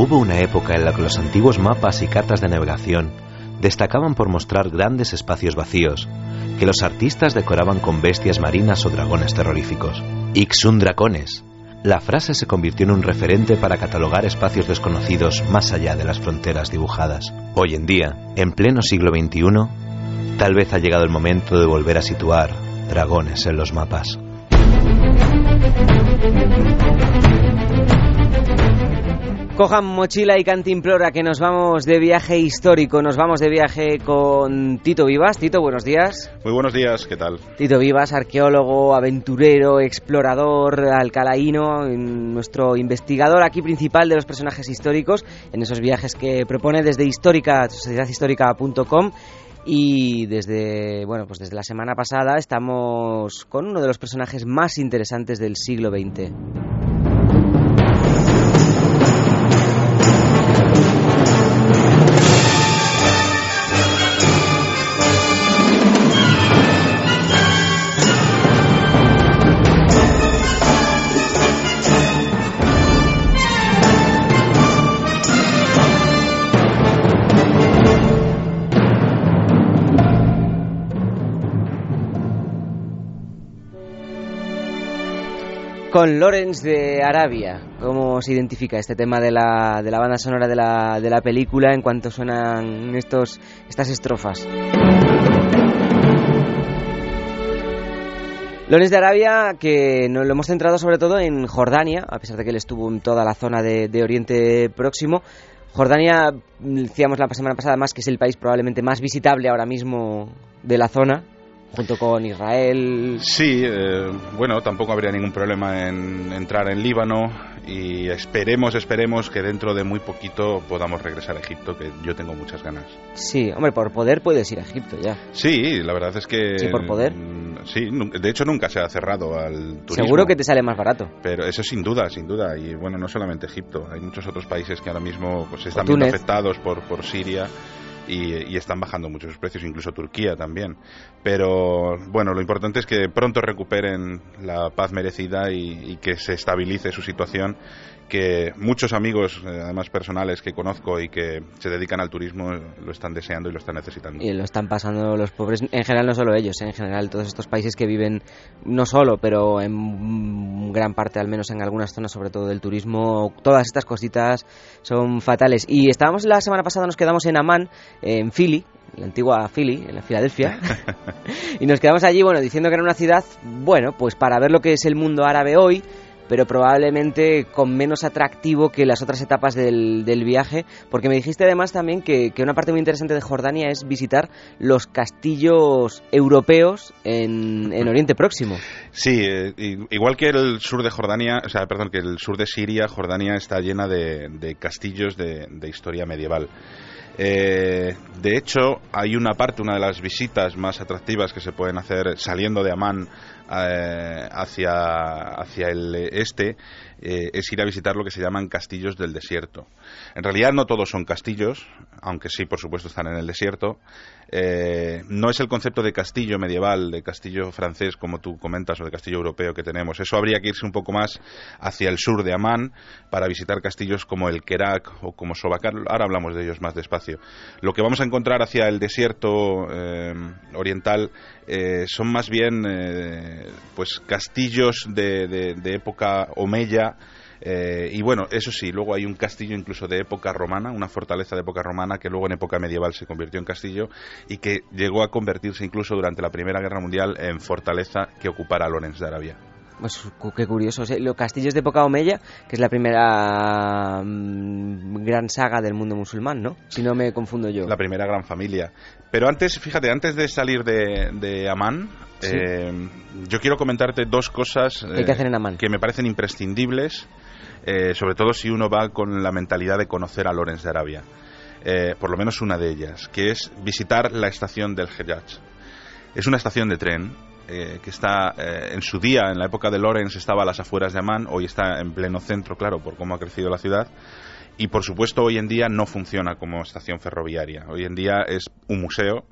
Hubo una época en la que los antiguos mapas y cartas de navegación destacaban por mostrar grandes espacios vacíos, que los artistas decoraban con bestias marinas o dragones terroríficos. Ixun dracones. La frase se convirtió en un referente para catalogar espacios desconocidos más allá de las fronteras dibujadas. Hoy en día, en pleno siglo XXI, tal vez ha llegado el momento de volver a situar dragones en los mapas. Cojan mochila y cantimplora que nos vamos de viaje histórico, nos vamos de viaje con Tito Vivas. Tito, buenos días. Muy buenos días, ¿qué tal? Tito Vivas, arqueólogo, aventurero, explorador, alcalaíno, nuestro investigador aquí principal de los personajes históricos en esos viajes que propone desde histórica, sociedadhistórica.com y desde bueno pues desde la semana pasada estamos con uno de los personajes más interesantes del siglo XX. Con Lorenz de Arabia. ¿Cómo se identifica este tema de la, de la banda sonora de la, de la película en cuanto suenan estos, estas estrofas? Lorenz de Arabia, que nos lo hemos centrado sobre todo en Jordania, a pesar de que él estuvo en toda la zona de, de Oriente Próximo. Jordania, decíamos la semana pasada más que es el país probablemente más visitable ahora mismo de la zona, junto con Israel. Sí, eh, bueno, tampoco habría ningún problema en entrar en Líbano y esperemos, esperemos que dentro de muy poquito podamos regresar a Egipto, que yo tengo muchas ganas. Sí, hombre, por poder puedes ir a Egipto ya. Sí, la verdad es que... Sí, por poder. Mm, sí, de hecho nunca se ha cerrado al turismo. Seguro que te sale más barato. Pero eso sin duda, sin duda. Y bueno, no solamente Egipto, hay muchos otros países que ahora mismo pues, están viendo afectados por, por Siria y, están bajando mucho sus precios, incluso Turquía también. Pero bueno, lo importante es que pronto recuperen la paz merecida y, y que se estabilice su situación que muchos amigos, eh, además personales que conozco y que se dedican al turismo, lo están deseando y lo están necesitando. Y lo están pasando los pobres, en general no solo ellos, en general todos estos países que viven, no solo, pero en gran parte, al menos en algunas zonas, sobre todo del turismo, todas estas cositas son fatales. Y estábamos la semana pasada, nos quedamos en Amán, en Philly, la antigua Philly, en la Filadelfia, y nos quedamos allí, bueno, diciendo que era una ciudad, bueno, pues para ver lo que es el mundo árabe hoy, pero probablemente con menos atractivo que las otras etapas del, viaje, porque me dijiste además también que, una parte muy interesante de Jordania es visitar los castillos europeos en, Oriente Próximo. Sí, eh, igual que el sur de Jordania, o sea, perdón, que el sur de Siria, Jordania está llena de, castillos de, historia medieval. Eh, de hecho, hay una parte, una de las visitas más atractivas que se pueden hacer saliendo de Amán eh, hacia, hacia el este eh, es ir a visitar lo que se llaman castillos del desierto. En realidad no todos son castillos, aunque sí, por supuesto, están en el desierto. Eh, no es el concepto de castillo medieval, de castillo francés, como tú comentas, o de castillo europeo que tenemos. Eso habría que irse un poco más hacia el sur de Amán para visitar castillos como el Kerak o como Sobacar. Ahora hablamos de ellos más despacio. Lo que vamos a encontrar hacia el desierto eh, oriental son más bien pues castillos de época omeya eh, y bueno, eso sí, luego hay un castillo incluso de época romana, una fortaleza de época romana que luego en época medieval se convirtió en castillo y que llegó a convertirse incluso durante la Primera Guerra Mundial en fortaleza que ocupara Lorenz de Arabia. Pues qué curioso. Los castillos de época Omeya, que es la primera mm, gran saga del mundo musulmán, ¿no? Si no me confundo yo. La primera gran familia. Pero antes, fíjate, antes de salir de, de Amán, eh, yo quiero comentarte dos cosas que, hacer en Amán? que me parecen imprescindibles, eh, sobre todo si uno va con la mentalidad de conocer a Lorenz de Arabia. Eh, por lo menos una de ellas, que es visitar la estación del Hejaz. Es una estación de tren que está en su día, en la época de Lorenz, estaba a las afueras de Amán, hoy está en pleno centro, claro, por cómo ha crecido la ciudad. Y por supuesto, hoy en día no funciona como estación ferroviaria. Hoy en día es un museo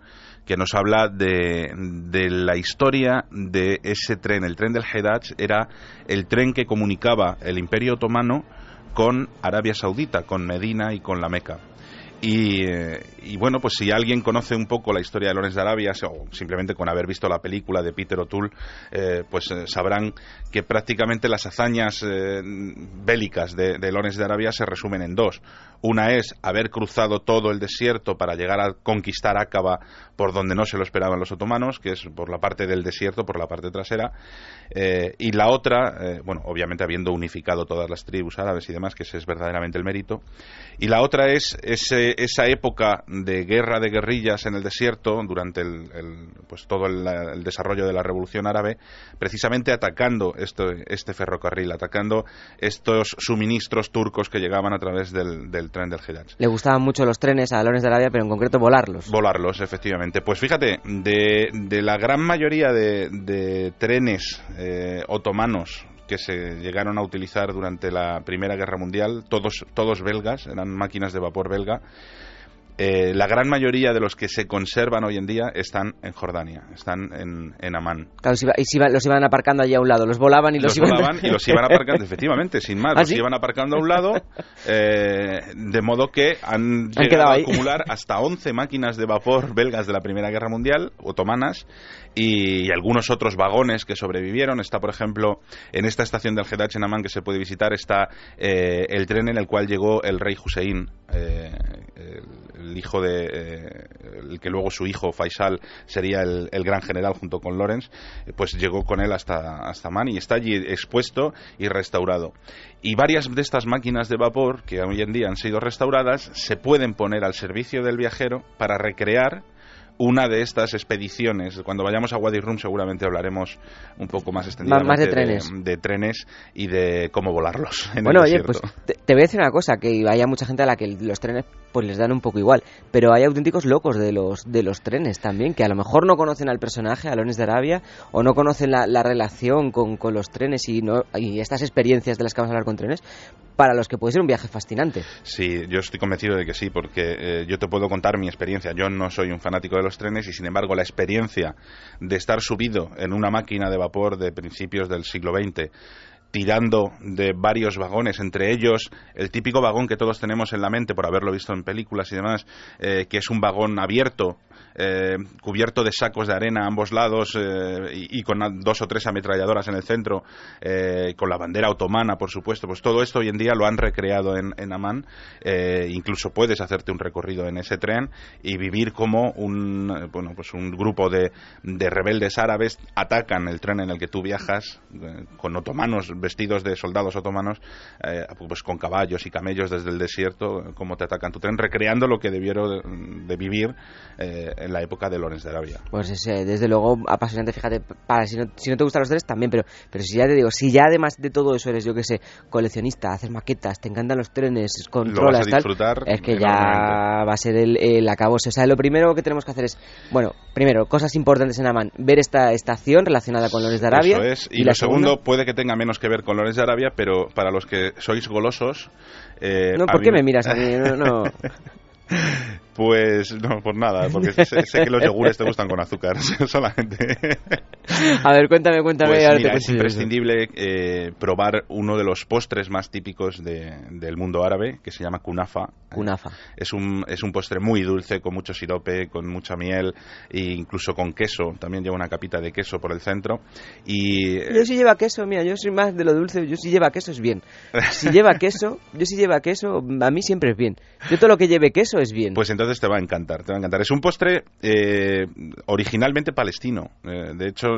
que nos habla de, de, la historia de ese tren. El tren del Hedaj era el tren que comunicaba el Imperio Otomano con Arabia Saudita, con Medina y con la Meca. Eh, y, bueno, pues si alguien conoce un poco la historia de Lorenz de Arabia, o simplemente con haber visto la película de Peter O'Toole, eh, pues eh, sabrán que prácticamente las hazañas bélicas de, de Lorenz de Arabia se resumen en dos. Una es haber cruzado todo el desierto para llegar a conquistar Aqaba por donde no se lo esperaban los otomanos, que es por la parte del desierto, por la parte trasera. y la otra, bueno, obviamente habiendo unificado todas las tribus árabes y demás, que ese es verdaderamente el mérito. Y la otra es ese esa época de guerra de guerrillas en el desierto durante el, pues todo el, desarrollo de la revolución árabe precisamente atacando este, este ferrocarril atacando estos suministros turcos que llegaban a través del, tren del Hidaj le gustaban mucho los trenes a Lorenz de Arabia pero en concreto volarlos. Volarlos efectivamente. Pues fíjate de, de la gran mayoría de, trenes eh, otomanos que se llegaron a utilizar durante la Primera Guerra Mundial, todos, todos belgas, eran máquinas de vapor belga. Eh, la gran mayoría de los que se conservan hoy en día están en Jordania, están en, en Amán. Claro, y si los iban aparcando allí a un lado, los volaban y los, iban... volaban y los iban aparcando, efectivamente, sin más, ¿Ah, los iban aparcando a un lado, eh, de modo que han, llegado a acumular hasta 11 máquinas de vapor belgas de la Primera Guerra Mundial, otomanas, y, algunos otros vagones que sobrevivieron. Está, por ejemplo, en esta estación del Hedach en Amán que se puede visitar, está eh, el tren en el cual llegó el rey Hussein, eh, el, hijo de. Eh, el que luego su hijo Faisal sería el, gran general junto con Lorenz, pues llegó con él hasta, hasta Amán y está allí expuesto y restaurado. Y varias de estas máquinas de vapor que hoy en día han sido restauradas se pueden poner al servicio del viajero para recrear una de estas expediciones. Cuando vayamos a Wadi Rum seguramente hablaremos un poco más extendidamente más de, trenes. De, trenes y de cómo volarlos. bueno, oye, pues te, voy a decir una cosa, que haya mucha gente a la que los trenes pues les dan un poco igual, pero hay auténticos locos de los de los trenes también, que a lo mejor no conocen al personaje, a Lones de Arabia, o no conocen la, relación con, con, los trenes y, no, y estas experiencias de las que vamos a hablar con trenes, para los que puede ser un viaje fascinante. Sí, yo estoy convencido de que sí, porque eh, yo te puedo contar mi experiencia. Yo no soy un fanático de los trenes y, sin embargo, la experiencia de estar subido en una máquina de vapor de principios del siglo XX tirando de varios vagones, entre ellos el típico vagón que todos tenemos en la mente por haberlo visto en películas y demás, eh, que es un vagón abierto eh, cubierto de sacos de arena a ambos lados eh, y, con dos o tres ametralladoras en el centro, con la bandera otomana, por supuesto. Pues todo esto hoy en día lo han recreado en, en Amán. incluso puedes hacerte un recorrido en ese tren y vivir como un, bueno, pues un grupo de, de rebeldes árabes atacan el tren en el que tú viajas con otomanos vestidos de soldados otomanos, pues con caballos y camellos desde el desierto, como te atacan tu tren, recreando lo que debieron de, vivir en la época de Lorenz de Arabia. Pues es, desde luego apasionante, fíjate, para si no, si no te gustan los trenes también, pero, pero si ya te digo, si ya además de todo eso eres, yo que sé, coleccionista, haces maquetas, te encantan los trenes, controlas, tal, es que ya va a ser el, el acabo. O sea, lo primero que tenemos que hacer es, bueno, primero, cosas importantes en Amán, ver esta estación relacionada con Lorenz de Arabia. Eso es, y, lo segundo puede que tenga menos que ver con Lorenz de Arabia, pero para los que sois golosos... Eh, no, ¿por qué me miras a mí? No, no. Pues no, por nada, porque sé, que los yogures te gustan con azúcar, solamente. A ver, cuéntame, cuéntame. Pues es imprescindible eh, probar uno de los postres más típicos del mundo árabe, que se llama kunafa. Kunafa. Es un, es un postre muy dulce, con mucho sirope, con mucha miel e incluso con queso. También lleva una capita de queso por el centro. Y, yo si lleva queso, mira, yo soy más de lo dulce, yo si lleva queso es bien. Si lleva queso, yo si lleva queso, a mí siempre es bien. Yo todo lo que lleve queso es bien. Pues entonces te va a encantar, te va a encantar. Es un postre eh, originalmente palestino. Eh, de hecho,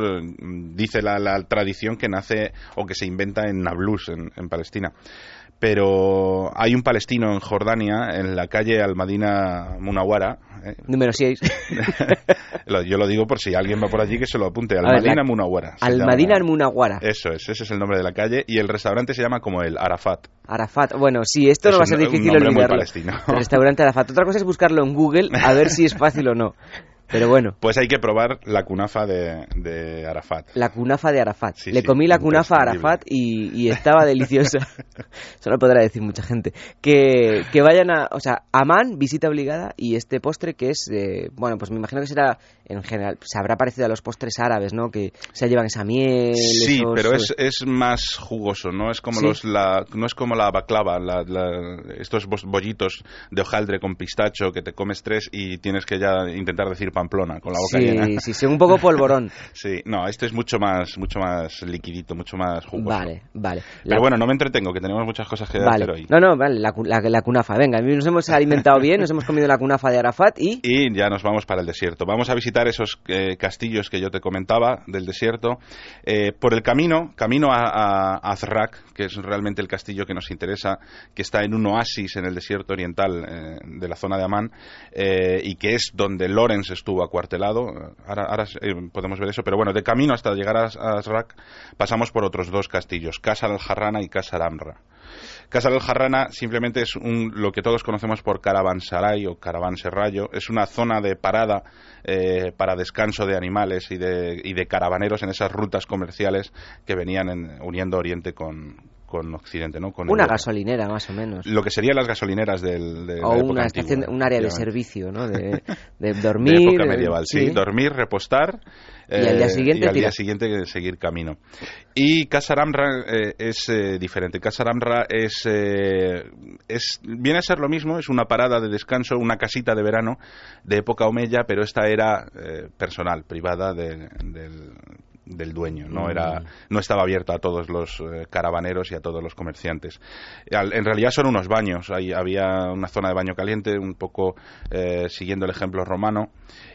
dice la, tradición que nace o que se inventa en Nablus, en Palestina pero hay un palestino en Jordania, en la calle Almadina Munawara. ¿eh? Número 6. yo lo digo por si alguien va por allí que se lo apunte. Almadina Munawara. Almadina Munawara. Eso es, ese es el nombre de la calle. Y el restaurante se llama como el Arafat. Arafat. Bueno, sí, esto no va a ser difícil olvidarlo. El restaurante Arafat. Otra cosa es buscarlo en Google a ver si es fácil o no. Pero bueno. Pues hay que probar la cunafa de, Arafat. La cunafa de Arafat. Le comí la cunafa a Arafat y, estaba deliciosa. Eso lo podrá decir mucha gente. Que, que vayan a... O sea, Amán, visita obligada, y este postre que es... bueno, pues me imagino que será, en general, se habrá parecido a los postres árabes, ¿no? Que se llevan esa miel... Sí, pero es, es más jugoso, ¿no? Es como los... La, no es como la baklava, la, estos bollitos de hojaldre con pistacho que te comes tres y tienes que ya intentar decir Pamplona con la boca llena. Sí, sí, un poco polvorón. sí, no, este es mucho más, mucho más liquidito, mucho más jugoso. Vale, vale. Pero bueno, no me entretengo, que tenemos muchas cosas que hacer hoy. No, no, vale, la, la, cunafa. Venga, nos hemos alimentado bien, nos hemos comido la cunafa de Arafat y... Y ya nos vamos para el desierto. Vamos a visitar esos eh, castillos que yo te comentaba del desierto. Eh, por el camino, camino a, a Azrak, que es realmente el castillo que nos interesa, que está en un oasis en el desierto oriental eh, de la zona de Amán eh, y que es donde Lorenz estuvo acuartelado. Ahora, ahora eh, podemos ver eso, pero bueno, de camino hasta llegar a, Azrak pasamos por otros dos castillos, Casa al-Jarrana y Casa al-Amra. Casa al-Jarrana simplemente es un, lo que todos conocemos por Caravansaray o Caravanserrayo. Es una zona de parada para descanso de animales y de, y de caravaneros en esas rutas comerciales que venían uniendo Oriente con, con Occidente, ¿no? Con una gasolinera, más o menos. Lo que serían las gasolineras del... De o una estación, un área de servicio, ¿no? De, dormir... De época medieval, sí. Dormir, repostar... Y al día eh, siguiente, y al día siguiente seguir camino. Y Casaramra eh, es eh, diferente. Casaramra es, es viene a ser lo mismo, es una parada de descanso, una casita de verano de época omeya, pero esta era personal, privada del del dueño, no era mm. no estaba abierto a todos los eh, caravaneros y a todos los comerciantes. en realidad son unos baños, Ahí había una zona de baño caliente, un poco eh, siguiendo el ejemplo romano,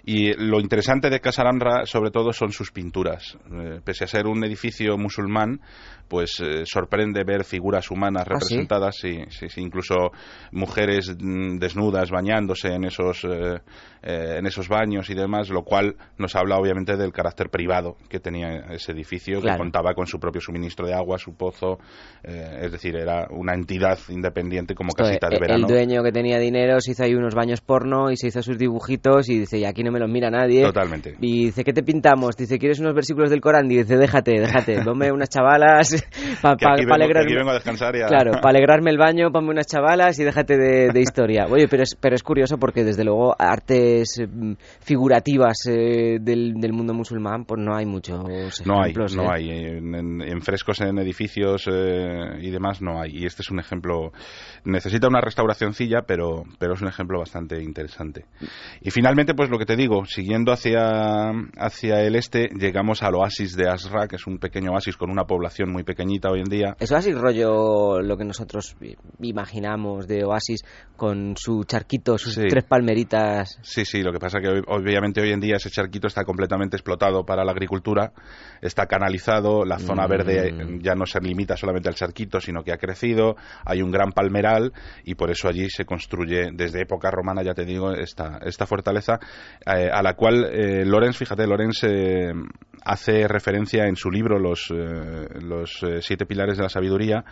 y lo interesante de Casaramra sobre todo son sus pinturas. Eh, pese a ser un edificio musulmán, pues sorprende ver figuras humanas ¿Ah, representadas, sí? Sí, incluso mujeres mm, desnudas bañándose en esos en esos baños y demás, lo cual nos habla obviamente del carácter privado que tenía ese edificio, que contaba con su propio suministro de agua, su pozo, eh, es decir, era una entidad independiente como casita de verano. El dueño que tenía dinero se hizo ahí unos baños porno y se hizo sus dibujitos y dice, y aquí no me los mira nadie. Totalmente. Y dice, ¿qué te pintamos? Dice, ¿quieres unos versículos del Corán? Y dice, déjate, déjate, ponme unas chavalas para pa, alegrarme. vengo a descansar Claro, para alegrarme el baño, ponme unas chavalas y déjate de, historia. Oye, pero es, pero es curioso porque desde luego artes mm, figurativas eh, del, del mundo musulmán pues no hay mucho no hay, no hay. En, frescos en edificios eh, y demás no hay. Y este es un ejemplo. Necesita una restauracióncilla, pero, pero es un ejemplo bastante interesante. Y finalmente, pues lo que te digo, siguiendo hacia, hacia el este, llegamos al oasis de Asra, que es un pequeño oasis con una población muy pequeñita hoy en día. ¿Es oasis rollo lo que nosotros imaginamos de oasis con su charquito, sus tres palmeritas? Sí, sí, lo que pasa que obviamente hoy en día ese charquito está completamente explotado para la agricultura está canalizado, la zona verde mm. ya no se limita solamente al charquito, sino que ha crecido, hay un gran palmeral y por eso allí se construye desde época romana, ya te digo, esta, esta fortaleza eh, a la cual eh, Lorenz, fíjate, Lorenz eh, hace referencia en su libro Los, los siete pilares de la sabiduría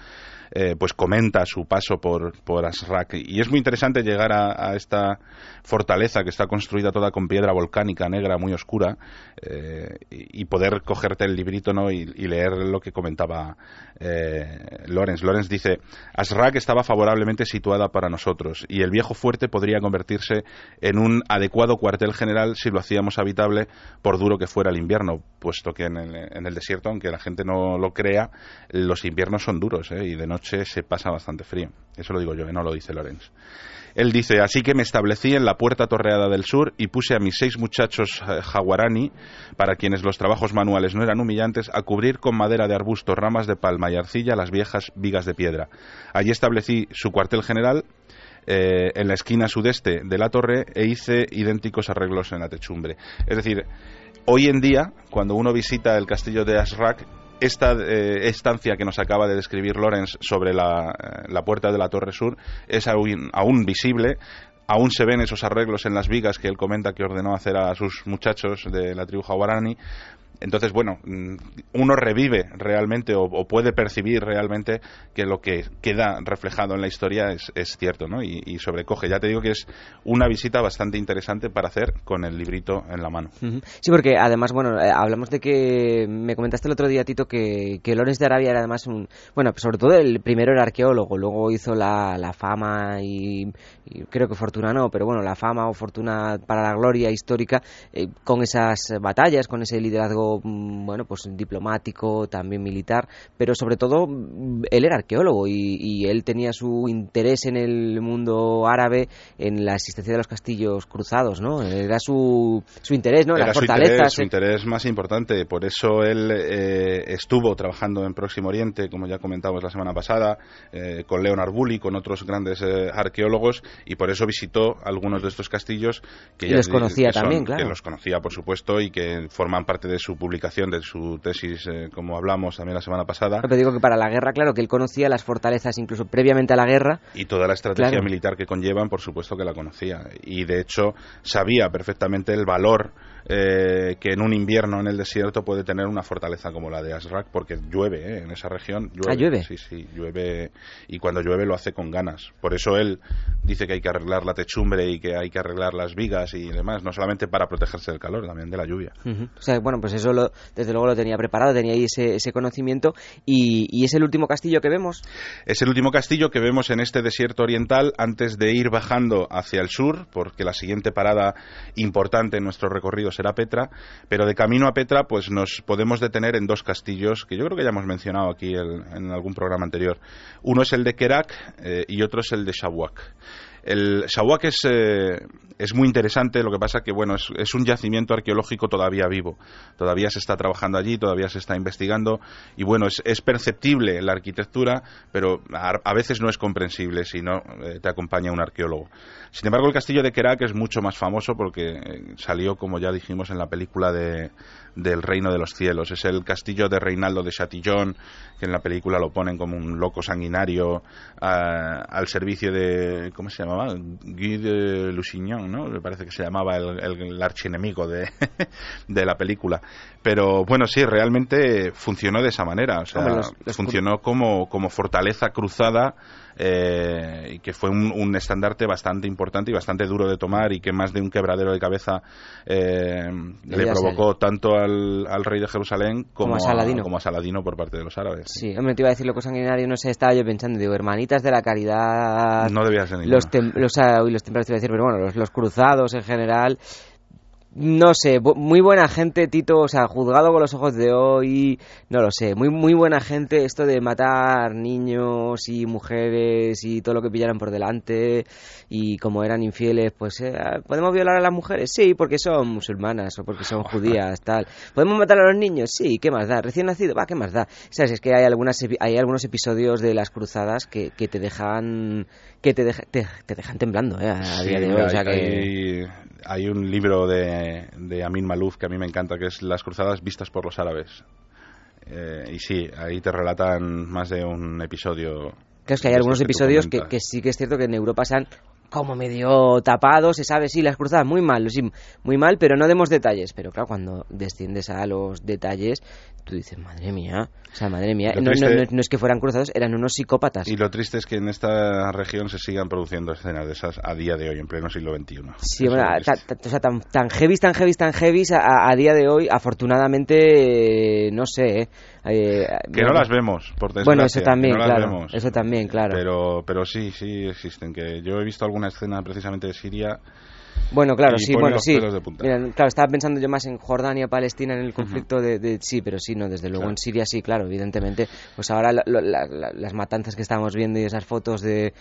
eh, pues comenta su paso por, por Asrak. Y es muy interesante llegar a, esta fortaleza que está construida toda con piedra volcánica negra muy oscura eh, y, poder cogerte el librito ¿no? y, leer lo que comentaba eh, Lorenz. Lorenz dice, Asrak estaba favorablemente situada para nosotros y el viejo fuerte podría convertirse en un adecuado cuartel general si lo hacíamos habitable por duro que fuera el invierno, puesto que en el, en el desierto, aunque la gente no lo crea, los inviernos son duros y de noche se pasa bastante frío. Eso lo digo yo, no lo dice Lorenz. Él dice, así que me establecí en la puerta torreada del sur y puse a mis seis muchachos eh, jaguarani, para quienes los trabajos manuales no eran humillantes, a cubrir con madera de arbusto, ramas de palma y arcilla las viejas vigas de piedra. Allí establecí su cuartel general eh, en la esquina sudeste de la torre e hice idénticos arreglos en la techumbre. Es decir, hoy en día, cuando uno visita el castillo de Asrak, esta eh, estancia que nos acaba de describir Lorenz sobre la, eh, puerta de la Torre Sur es aún, visible. Aún se ven esos arreglos en las vigas que él comenta que ordenó hacer a sus muchachos de la tribu Jaguarani Entonces, bueno, mm, uno revive realmente o, puede percibir realmente que lo que queda reflejado en la historia es, es cierto, ¿no? Y, y, sobrecoge. Ya te digo que es una visita bastante interesante para hacer con el librito en la mano. Sí, porque además, bueno, eh, hablamos de que me comentaste el otro día, Tito, que, que Lorenz de Arabia era además un. Bueno, sobre todo el primero era arqueólogo, luego hizo la, la fama y, creo que fortuna no, pero bueno, la fama o fortuna para la gloria histórica eh, con esas batallas, con ese liderazgo, mm, bueno, pues diplomático, también militar, pero sobre todo mm, él era arqueólogo y, y él tenía su interés en el mundo árabe, en la existencia de los castillos cruzados, ¿no? Era su, su interés, ¿no? Era su interés, su interés, más importante. Por eso él eh, estuvo trabajando en Próximo Oriente, como ya comentamos la semana pasada, eh, con Leonard Bully, con otros grandes eh, arqueólogos, y por eso visitó algunos de estos castillos que ya los conocía también, claro. Que los conocía, por supuesto, y que forman parte de su publicación, de su tesis, como hablamos también la semana pasada. Pero digo que para la guerra, claro, que él conocía las fortalezas incluso previamente a la guerra. Y toda la estrategia militar que conllevan, por supuesto que la conocía. Y de hecho sabía perfectamente el valor eh, que en un invierno en el desierto puede tener una fortaleza como la de Asrak, porque llueve ¿eh? en esa región. Llueve, ah, llueve. Sí, sí, llueve. Y cuando llueve lo hace con ganas. Por eso él dice que hay que arreglar la techumbre y que hay que arreglar las vigas y demás, no solamente para protegerse del calor, también de la lluvia. O sea, bueno, pues eso lo, desde luego lo tenía preparado, tenía ahí ese, ese conocimiento. Y, y, es el último castillo que vemos? Es el último castillo que vemos en este desierto oriental antes de ir bajando hacia el sur, porque la siguiente parada importante en nuestro recorrido será Petra, pero de camino a Petra pues nos podemos detener en dos castillos que yo creo que ya hemos mencionado aquí en algún programa anterior. Uno es el de Kerak eh, y otro es el de Shawak. El Shawak es, eh, es muy interesante, lo que pasa que bueno, es, un yacimiento arqueológico todavía vivo. Todavía se está trabajando allí, todavía se está investigando y bueno, es, perceptible la arquitectura, pero a, veces no es comprensible si no eh, te acompaña un arqueólogo. Sin embargo, el castillo de Kerak es mucho más famoso porque eh, salió, como ya dijimos, en la película de, del Reino de los Cielos. Es el castillo de Reinaldo de Chatillon, que en la película lo ponen como un loco sanguinario al servicio de, ¿cómo se llamaba? Guy de Lusignan, ¿no? Me parece que se llamaba el, el, archienemigo de, de la película. Pero bueno, sí, realmente funcionó de esa manera. O sea, funcionó como, como fortaleza cruzada eh, y que fue un, estandarte bastante importante y bastante duro de tomar y que más de un quebradero de cabeza eh, le provocó tanto al, rey de Jerusalén como, a Saladino. como a Saladino por parte de los árabes. Sí, hombre, te iba a decir loco sanguinario, no sé, estaba yo pensando, digo, hermanitas de la caridad. No debía ser los, los, ah, los templarios, te iba a decir, pero bueno, los, los cruzados en general no sé, muy buena gente, Tito, o sea, juzgado con los ojos de hoy, no lo sé, muy muy buena gente esto de matar niños y mujeres y todo lo que pillaran por delante y como eran infieles, pues eh, podemos violar a las mujeres, sí, porque son musulmanas o porque son judías, tal. Podemos matar a los niños, sí, ¿qué más da? Recién nacido, va, ¿qué más da? Sabes, es que hay algunas hay algunos episodios de las cruzadas que, que te dejan que te, te, dejan temblando eh, a día de hoy, o sea que hay un libro de, de Amin Malouf que a mí me encanta, que es Las cruzadas vistas por los árabes. Eh, y sí, ahí te relatan más de un episodio. Claro, es que hay algunos episodios que, que, sí que es cierto que en Europa se han como medio tapado, se sabe, sí, las cruzadas muy mal, sí, muy mal, pero no demos detalles. Pero claro, cuando desciendes a los detalles, tú dices, madre mía, o sea, madre mía, no, es que fueran cruzados, eran unos psicópatas. Y lo triste es que en esta región se sigan produciendo escenas de esas a día de hoy, en pleno siglo XXI. Sí, bueno, o sea, tan, tan heavy, tan heavy, tan heavy a, día de hoy, afortunadamente, no sé, eh, que no las vemos, por desgracia. Bueno, eso también, claro. Eso también, claro. Pero, pero sí, sí existen. Que yo he visto alguna escena precisamente de Siria bueno, claro, sí, bueno, sí. claro, estaba pensando yo más en Jordania, Palestina, en el conflicto de, Sí, pero sí, no, desde luego en Siria sí, claro, evidentemente. Pues ahora las matanzas que estamos viendo y esas fotos de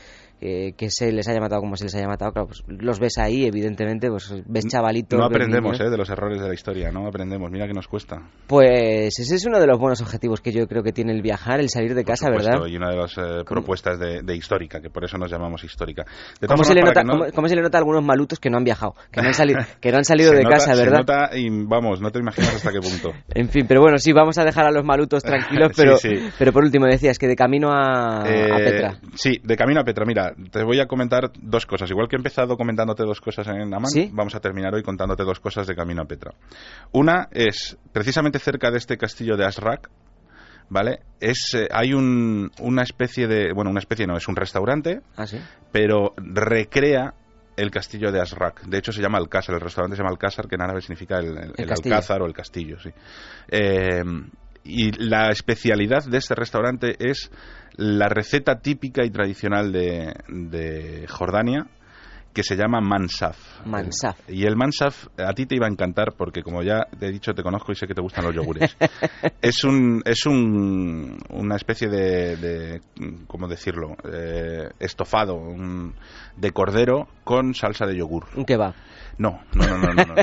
eh, que se les haya matado como se les haya matado, claro, pues los ves ahí, evidentemente, pues ves chavalitos. No aprendemos eh, de los errores de la historia, no aprendemos, mira que nos cuesta. Pues ese es uno de los buenos objetivos que yo creo que tiene el viajar, el salir de casa, ¿verdad? Y una de las eh, propuestas de, histórica, que por eso nos llamamos histórica. ¿Cómo se, le nota, ¿cómo, se le nota a algunos malutos que no han viajado, que no han salido, que no han salido de casa, ¿verdad? Se nota y vamos, no te imaginas hasta qué punto. en fin, pero bueno, sí, vamos a dejar a los malutos tranquilos, pero, pero por último decías que de camino a, eh, Petra. Sí, de camino a Petra. Mira, te voy a comentar dos cosas. Igual que he empezado comentándote dos cosas en Amán, vamos a terminar hoy contándote dos cosas de camino a Petra. Una es precisamente cerca de este castillo de Asrak, ¿vale? Es, eh, hay un, una especie de, bueno, una especie no, es un restaurante, ¿Ah, sí? pero recrea el castillo de Asrak. De hecho, se llama Alcázar. El restaurante se llama Alcázar, que en árabe significa el, Alcázar o el castillo, sí. Eh, y la especialidad de este restaurante es la receta típica y tradicional de, de Jordania, que se llama Mansaf. Mansaf. Y el Mansaf a ti te iba a encantar porque como ya te he dicho te conozco y sé que te gustan los yogures. es un es un, una especie de, de ¿cómo decirlo? Eh, estofado de cordero con salsa de yogur. Un kebab. No, no, no, no, no,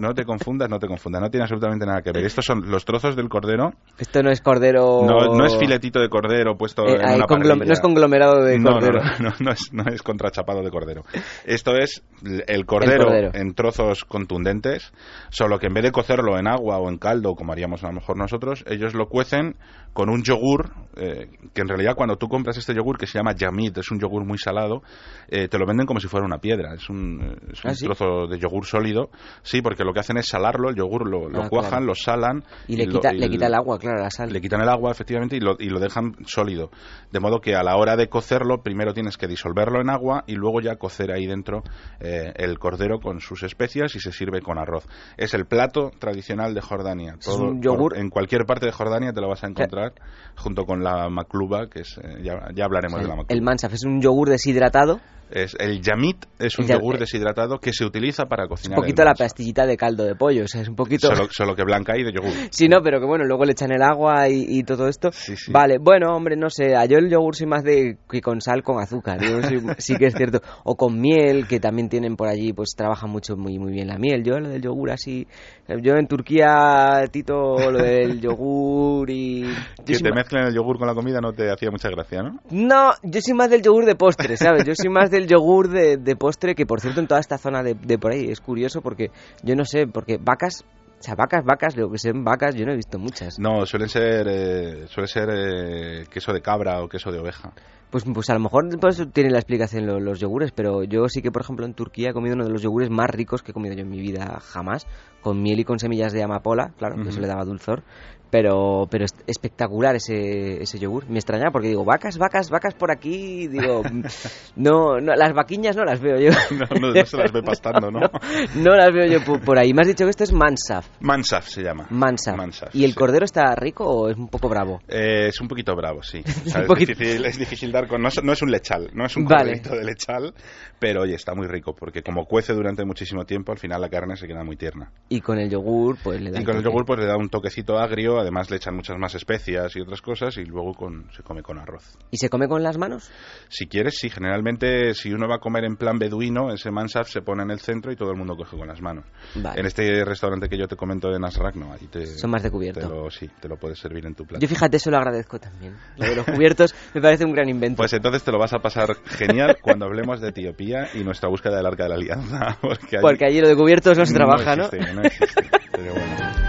no, te confundas, no te confundas, no tiene absolutamente nada que ver. Estos son los trozos del cordero. Esto no es cordero. No, no es filetito de cordero puesto eh, en una No es conglomerado de cordero. No, no, es, no es contrachapado de cordero. Esto es el cordero, en trozos contundentes, solo que en vez de cocerlo en agua o en caldo, como haríamos a lo mejor nosotros, ellos lo cuecen con un yogur, eh, que en realidad cuando tú compras este yogur que se llama yamit, es un yogur muy salado, eh, te lo venden como si fuera una piedra. Es un, es un ¿Ah, trozo de yogur sólido, sí, porque lo que hacen es salarlo, el yogur lo, lo ah, cuajan, lo salan. Y, le, quita, le quita el agua, claro, la sal. Le quitan el agua, efectivamente, y lo, y lo dejan sólido. De modo que a la hora de cocerlo, primero tienes que disolverlo en agua y luego ya cocer ahí dentro eh, el cordero con sus especias y se sirve con arroz. Es el plato tradicional de Jordania. Todo, un yogur. en cualquier parte de Jordania te lo vas a encontrar, junto con la makluba, que es, eh, ya, ya, hablaremos de la makluba. El mansaf es un yogur deshidratado es, el yamit es un yogur deshidratado que se utiliza para cocinar. Un poquito la pastillita de caldo de pollo, o sea, es un poquito. Solo, que blanca y de yogur. Sí, no, pero que bueno, luego le echan el agua y, todo esto. Vale, bueno, hombre, no sé, yo el yogur soy más de que con sal, con azúcar, sí que es cierto. O con miel, que también tienen por allí, pues trabajan mucho, muy, muy bien la miel. Yo lo del yogur así. Yo en Turquía, Tito, lo del yogur y. Que te mezclen el yogur con la comida no te hacía mucha gracia, ¿no? No, yo soy más del yogur de postre, ¿sabes? Yo soy más el yogur de, postre, que por cierto en toda esta zona de, por ahí es curioso porque yo no sé, porque vacas o sea, vacas, vacas, lo que sean vacas, yo no he visto muchas. No, suelen ser, eh, suele ser eh, queso de cabra o queso de oveja. Pues, pues a lo mejor pues, tiene la explicación los, yogures, pero yo sí que, por ejemplo, en Turquía he comido uno de los yogures más ricos que he comido yo en mi vida jamás, con miel y con semillas de amapola, claro, que eso le daba dulzor, pero pero espectacular ese, ese yogur. Me extrañaba porque digo, vacas, vacas, vacas por aquí, digo, no, no las vaquiñas no las veo yo. no, no, se las ve pastando, ¿no? ¿no? las veo yo por, ahí. Me has dicho que esto es mansaf. Mansaf se llama. Mansaf. ¿Y el cordero está rico o es un poco bravo? Eh, es un poquito bravo, sí. es, difícil, dar con... No es, un lechal, no es un vale. de lechal, pero oye, está muy rico porque como cuece durante muchísimo tiempo, al final la carne se queda muy tierna. Y con el yogur, pues le da Y con el yogur, pues le da un toquecito agrio además le echan muchas más especias y otras cosas y luego con, se come con arroz. ¿Y se come con las manos? Si quieres, sí. Generalmente, si uno va a comer en plan beduino, ese mansaf se pone en el centro y todo el mundo coge con las manos. En este restaurante que yo te comento de Nasrak, no, ahí te... Son más de cubierto. lo, sí, te lo puedes servir en tu plato. Yo fíjate, eso lo agradezco también. Lo de los cubiertos me parece un gran invento. Pues entonces te lo vas a pasar genial cuando hablemos de Etiopía y nuestra búsqueda del Arca de la Alianza. Porque allí, lo de cubiertos no se trabaja, ¿no? No existe, pero bueno.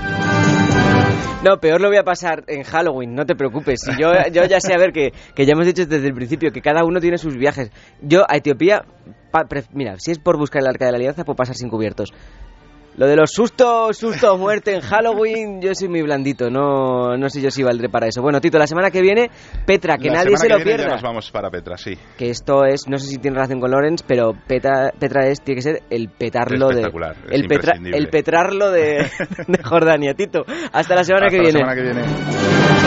No, peor lo voy a pasar en Halloween, no te preocupes. Yo, yo ya sé, a ver, que, que ya hemos dicho desde el principio que cada uno tiene sus viajes. Yo a Etiopía, mira, si es por buscar el arca de la alianza, puedo pasar sin cubiertos. Lo de los sustos, sustos, muerte en Halloween, yo soy muy blandito, no, no sé yo si valdré para eso. Bueno, Tito, la semana que viene, Petra, que nadie se lo pierda. Ya nos vamos para Petra, sí. Que esto es, no sé si tiene relación con Lorenz, pero Petra, Petra es, tiene que ser el petarlo de. El, petra, el petrarlo de, de Jordania. Tito, hasta la semana que viene. La semana que viene.